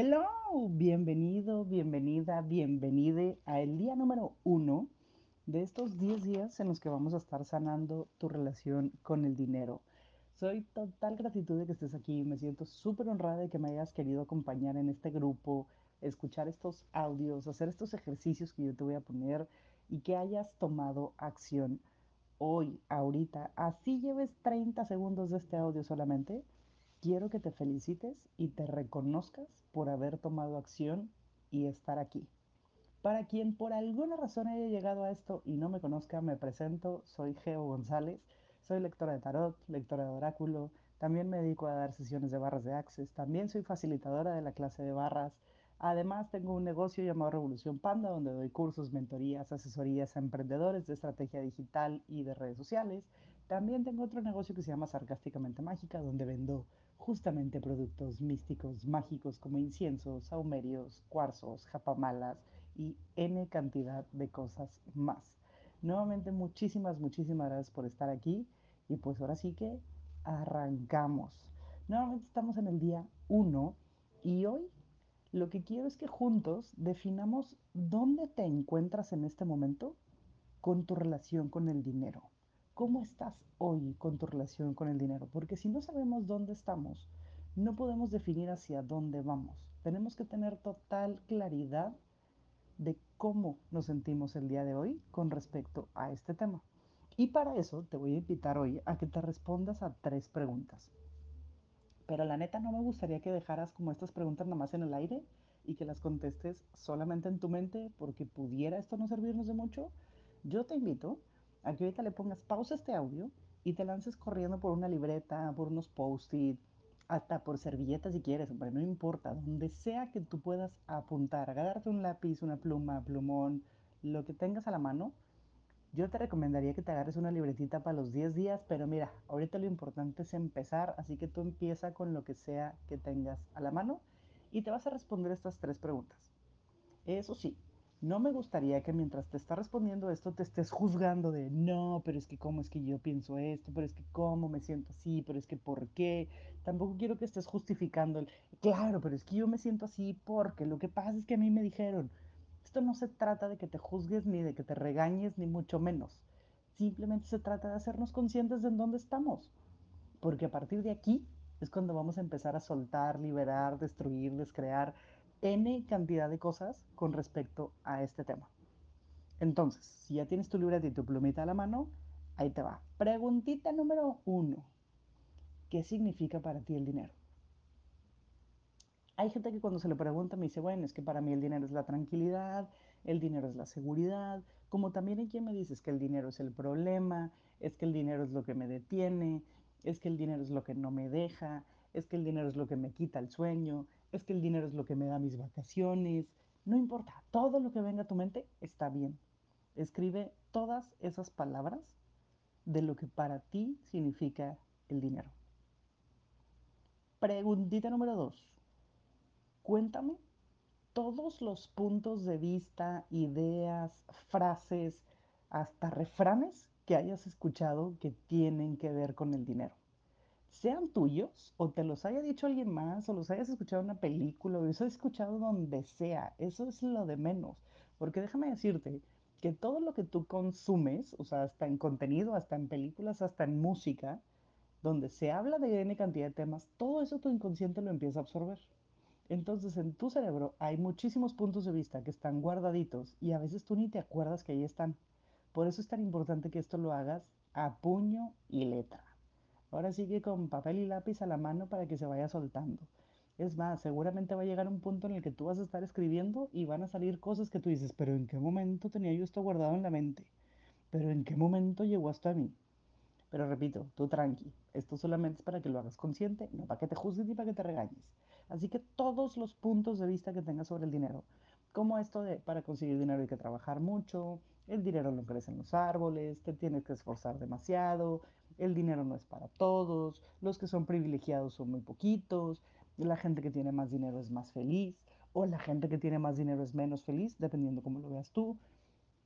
Hello, bienvenido, bienvenida, bienvenide a el día número uno de estos 10 días en los que vamos a estar sanando tu relación con el dinero. Soy total gratitud de que estés aquí, me siento súper honrada de que me hayas querido acompañar en este grupo, escuchar estos audios, hacer estos ejercicios que yo te voy a poner y que hayas tomado acción hoy, ahorita, así lleves 30 segundos de este audio solamente Quiero que te felicites y te reconozcas por haber tomado acción y estar aquí. Para quien por alguna razón haya llegado a esto y no me conozca, me presento, soy Geo González, soy lectora de tarot, lectora de oráculo, también me dedico a dar sesiones de barras de Access, también soy facilitadora de la clase de barras, además tengo un negocio llamado Revolución Panda donde doy cursos, mentorías, asesorías a emprendedores de estrategia digital y de redes sociales, también tengo otro negocio que se llama Sarcásticamente Mágica donde vendo justamente productos místicos, mágicos como inciensos, saumerios, cuarzos, japamalas y N cantidad de cosas más. Nuevamente muchísimas, muchísimas gracias por estar aquí y pues ahora sí que arrancamos. Nuevamente estamos en el día 1 y hoy lo que quiero es que juntos definamos dónde te encuentras en este momento con tu relación con el dinero. ¿Cómo estás hoy con tu relación con el dinero? Porque si no sabemos dónde estamos, no podemos definir hacia dónde vamos. Tenemos que tener total claridad de cómo nos sentimos el día de hoy con respecto a este tema. Y para eso te voy a invitar hoy a que te respondas a tres preguntas. Pero la neta no me gustaría que dejaras como estas preguntas nada más en el aire y que las contestes solamente en tu mente porque pudiera esto no servirnos de mucho. Yo te invito a que ahorita le pongas pausa este audio y te lances corriendo por una libreta, por unos post-it, hasta por servilletas si quieres, hombre, no importa, donde sea que tú puedas apuntar, agarrarte un lápiz, una pluma, plumón, lo que tengas a la mano, yo te recomendaría que te agarres una libretita para los 10 días, pero mira, ahorita lo importante es empezar, así que tú empieza con lo que sea que tengas a la mano y te vas a responder estas tres preguntas. Eso sí, no me gustaría que mientras te está respondiendo esto te estés juzgando de, no, pero es que cómo es que yo pienso esto, pero es que cómo me siento así, pero es que por qué. Tampoco quiero que estés justificando el, claro, pero es que yo me siento así porque lo que pasa es que a mí me dijeron. Esto no se trata de que te juzgues ni de que te regañes, ni mucho menos. Simplemente se trata de hacernos conscientes de en dónde estamos. Porque a partir de aquí es cuando vamos a empezar a soltar, liberar, destruir, descrear N cantidad de cosas con respecto a este tema. Entonces, si ya tienes tu libreta y tu plumita a la mano, ahí te va. Preguntita número uno. ¿Qué significa para ti el dinero? Hay gente que cuando se le pregunta me dice, bueno, es que para mí el dinero es la tranquilidad, el dinero es la seguridad, como también hay quien me dice es que el dinero es el problema, es que el dinero es lo que me detiene, es que el dinero es lo que no me deja, es que el dinero es lo que me quita el sueño, es que el dinero es lo que me da mis vacaciones. No importa, todo lo que venga a tu mente está bien. Escribe todas esas palabras de lo que para ti significa el dinero. Preguntita número dos. Cuéntame todos los puntos de vista, ideas, frases, hasta refranes que hayas escuchado que tienen que ver con el dinero sean tuyos o te los haya dicho alguien más o los hayas escuchado en una película o los hayas escuchado donde sea. Eso es lo de menos. Porque déjame decirte que todo lo que tú consumes, o sea, hasta en contenido, hasta en películas, hasta en música, donde se habla de N cantidad de temas, todo eso tu inconsciente lo empieza a absorber. Entonces en tu cerebro hay muchísimos puntos de vista que están guardaditos y a veces tú ni te acuerdas que ahí están. Por eso es tan importante que esto lo hagas a puño y letra. Ahora sigue con papel y lápiz a la mano para que se vaya soltando. Es más, seguramente va a llegar un punto en el que tú vas a estar escribiendo y van a salir cosas que tú dices, pero ¿en qué momento tenía yo esto guardado en la mente? ¿Pero en qué momento llegó hasta mí? Pero repito, tú tranqui, esto solamente es para que lo hagas consciente, no para que te juzgues ni para que te regañes. Así que todos los puntos de vista que tengas sobre el dinero, como esto de para conseguir dinero hay que trabajar mucho, el dinero no crece en los árboles, te tienes que esforzar demasiado, el dinero no es para todos, los que son privilegiados son muy poquitos, la gente que tiene más dinero es más feliz, o la gente que tiene más dinero es menos feliz, dependiendo cómo lo veas tú.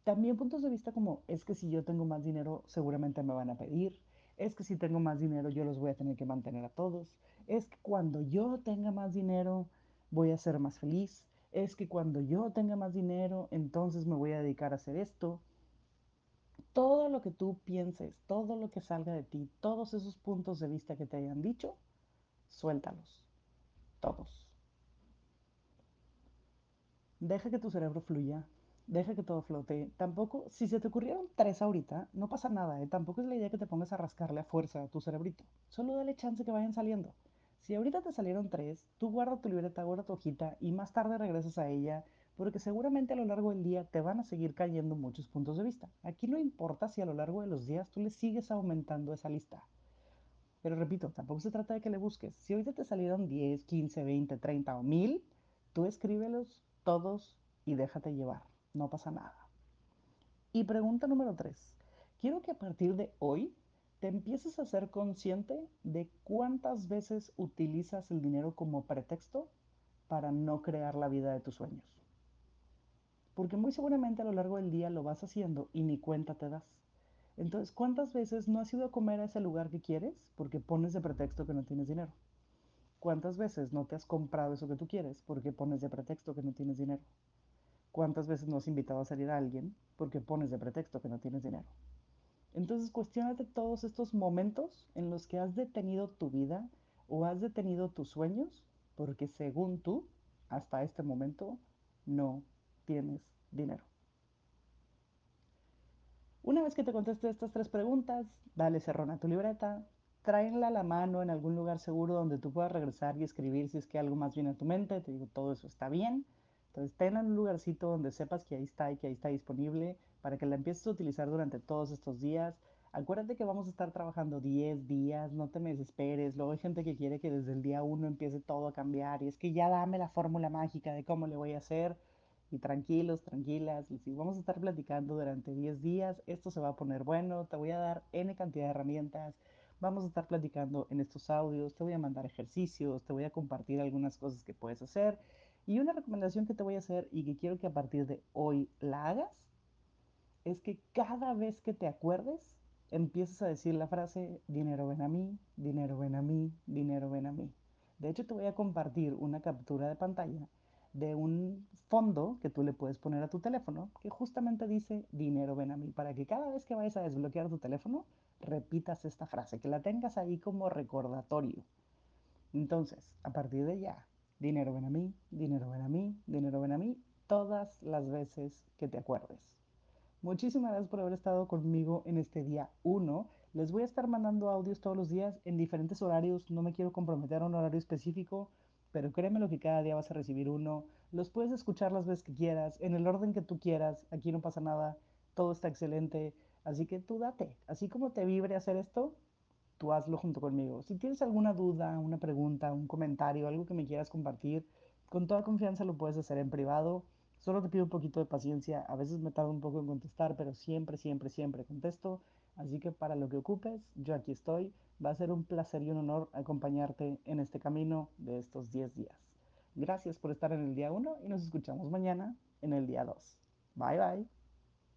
También puntos de vista como, es que si yo tengo más dinero, seguramente me van a pedir, es que si tengo más dinero, yo los voy a tener que mantener a todos, es que cuando yo tenga más dinero, voy a ser más feliz, es que cuando yo tenga más dinero, entonces me voy a dedicar a hacer esto. Todo lo que tú pienses, todo lo que salga de ti, todos esos puntos de vista que te hayan dicho, suéltalos, todos. Deja que tu cerebro fluya, deja que todo flote. Tampoco, si se te ocurrieron tres ahorita, no pasa nada, ¿eh? Tampoco es la idea que te pongas a rascarle a fuerza a tu cerebrito. Solo dale chance que vayan saliendo. Si ahorita te salieron tres, tú guarda tu libreta, guarda tu hojita y más tarde regresas a ella, porque seguramente a lo largo del día te van a seguir cayendo muchos puntos de vista. Aquí no importa si a lo largo de los días tú le sigues aumentando esa lista. Pero repito, tampoco se trata de que le busques. Si ahorita te salieron 10, 15, 20, 30 o 1000, tú escríbelos todos y déjate llevar. No pasa nada. Y pregunta número 3. Quiero que a partir de hoy te empieces a ser consciente de cuántas veces utilizas el dinero como pretexto para no crear la vida de tus sueños. Porque muy seguramente a lo largo del día lo vas haciendo y ni cuenta te das. Entonces, ¿cuántas veces no has ido a comer a ese lugar que quieres porque pones de pretexto que no tienes dinero? ¿Cuántas veces no te has comprado eso que tú quieres porque pones de pretexto que no tienes dinero? ¿Cuántas veces no has invitado a salir a alguien porque pones de pretexto que no tienes dinero? Entonces cuestionate todos estos momentos en los que has detenido tu vida o has detenido tus sueños porque según tú, hasta este momento, no tienes dinero. Una vez que te conteste estas tres preguntas, dale cerrón a tu libreta, tráenla a la mano en algún lugar seguro donde tú puedas regresar y escribir si es que algo más viene a tu mente. Te digo, todo eso está bien. Entonces, tenla en un lugarcito donde sepas que ahí está y que ahí está disponible para que la empieces a utilizar durante todos estos días. Acuérdate que vamos a estar trabajando 10 días, no te me desesperes. Luego hay gente que quiere que desde el día 1 empiece todo a cambiar y es que ya dame la fórmula mágica de cómo le voy a hacer. Y tranquilos, tranquilas, y si vamos a estar platicando durante 10 días, esto se va a poner bueno, te voy a dar N cantidad de herramientas, vamos a estar platicando en estos audios, te voy a mandar ejercicios, te voy a compartir algunas cosas que puedes hacer. Y una recomendación que te voy a hacer y que quiero que a partir de hoy la hagas es que cada vez que te acuerdes, empieces a decir la frase, dinero ven a mí, dinero ven a mí, dinero ven a mí. De hecho, te voy a compartir una captura de pantalla de un fondo que tú le puedes poner a tu teléfono que justamente dice dinero ven a mí, para que cada vez que vayas a desbloquear tu teléfono, repitas esta frase, que la tengas ahí como recordatorio. Entonces, a partir de ya, dinero ven a mí, dinero ven a mí, dinero ven a mí, todas las veces que te acuerdes. Muchísimas gracias por haber estado conmigo en este día 1. Les voy a estar mandando audios todos los días en diferentes horarios. No me quiero comprometer a un horario específico, pero créeme lo que cada día vas a recibir uno. Los puedes escuchar las veces que quieras, en el orden que tú quieras. Aquí no pasa nada. Todo está excelente. Así que tú date. Así como te vibre hacer esto, tú hazlo junto conmigo. Si tienes alguna duda, una pregunta, un comentario, algo que me quieras compartir, con toda confianza lo puedes hacer en privado. Solo te pido un poquito de paciencia, a veces me tardo un poco en contestar, pero siempre, siempre, siempre contesto. Así que para lo que ocupes, yo aquí estoy. Va a ser un placer y un honor acompañarte en este camino de estos 10 días. Gracias por estar en el día 1 y nos escuchamos mañana en el día 2. Bye bye.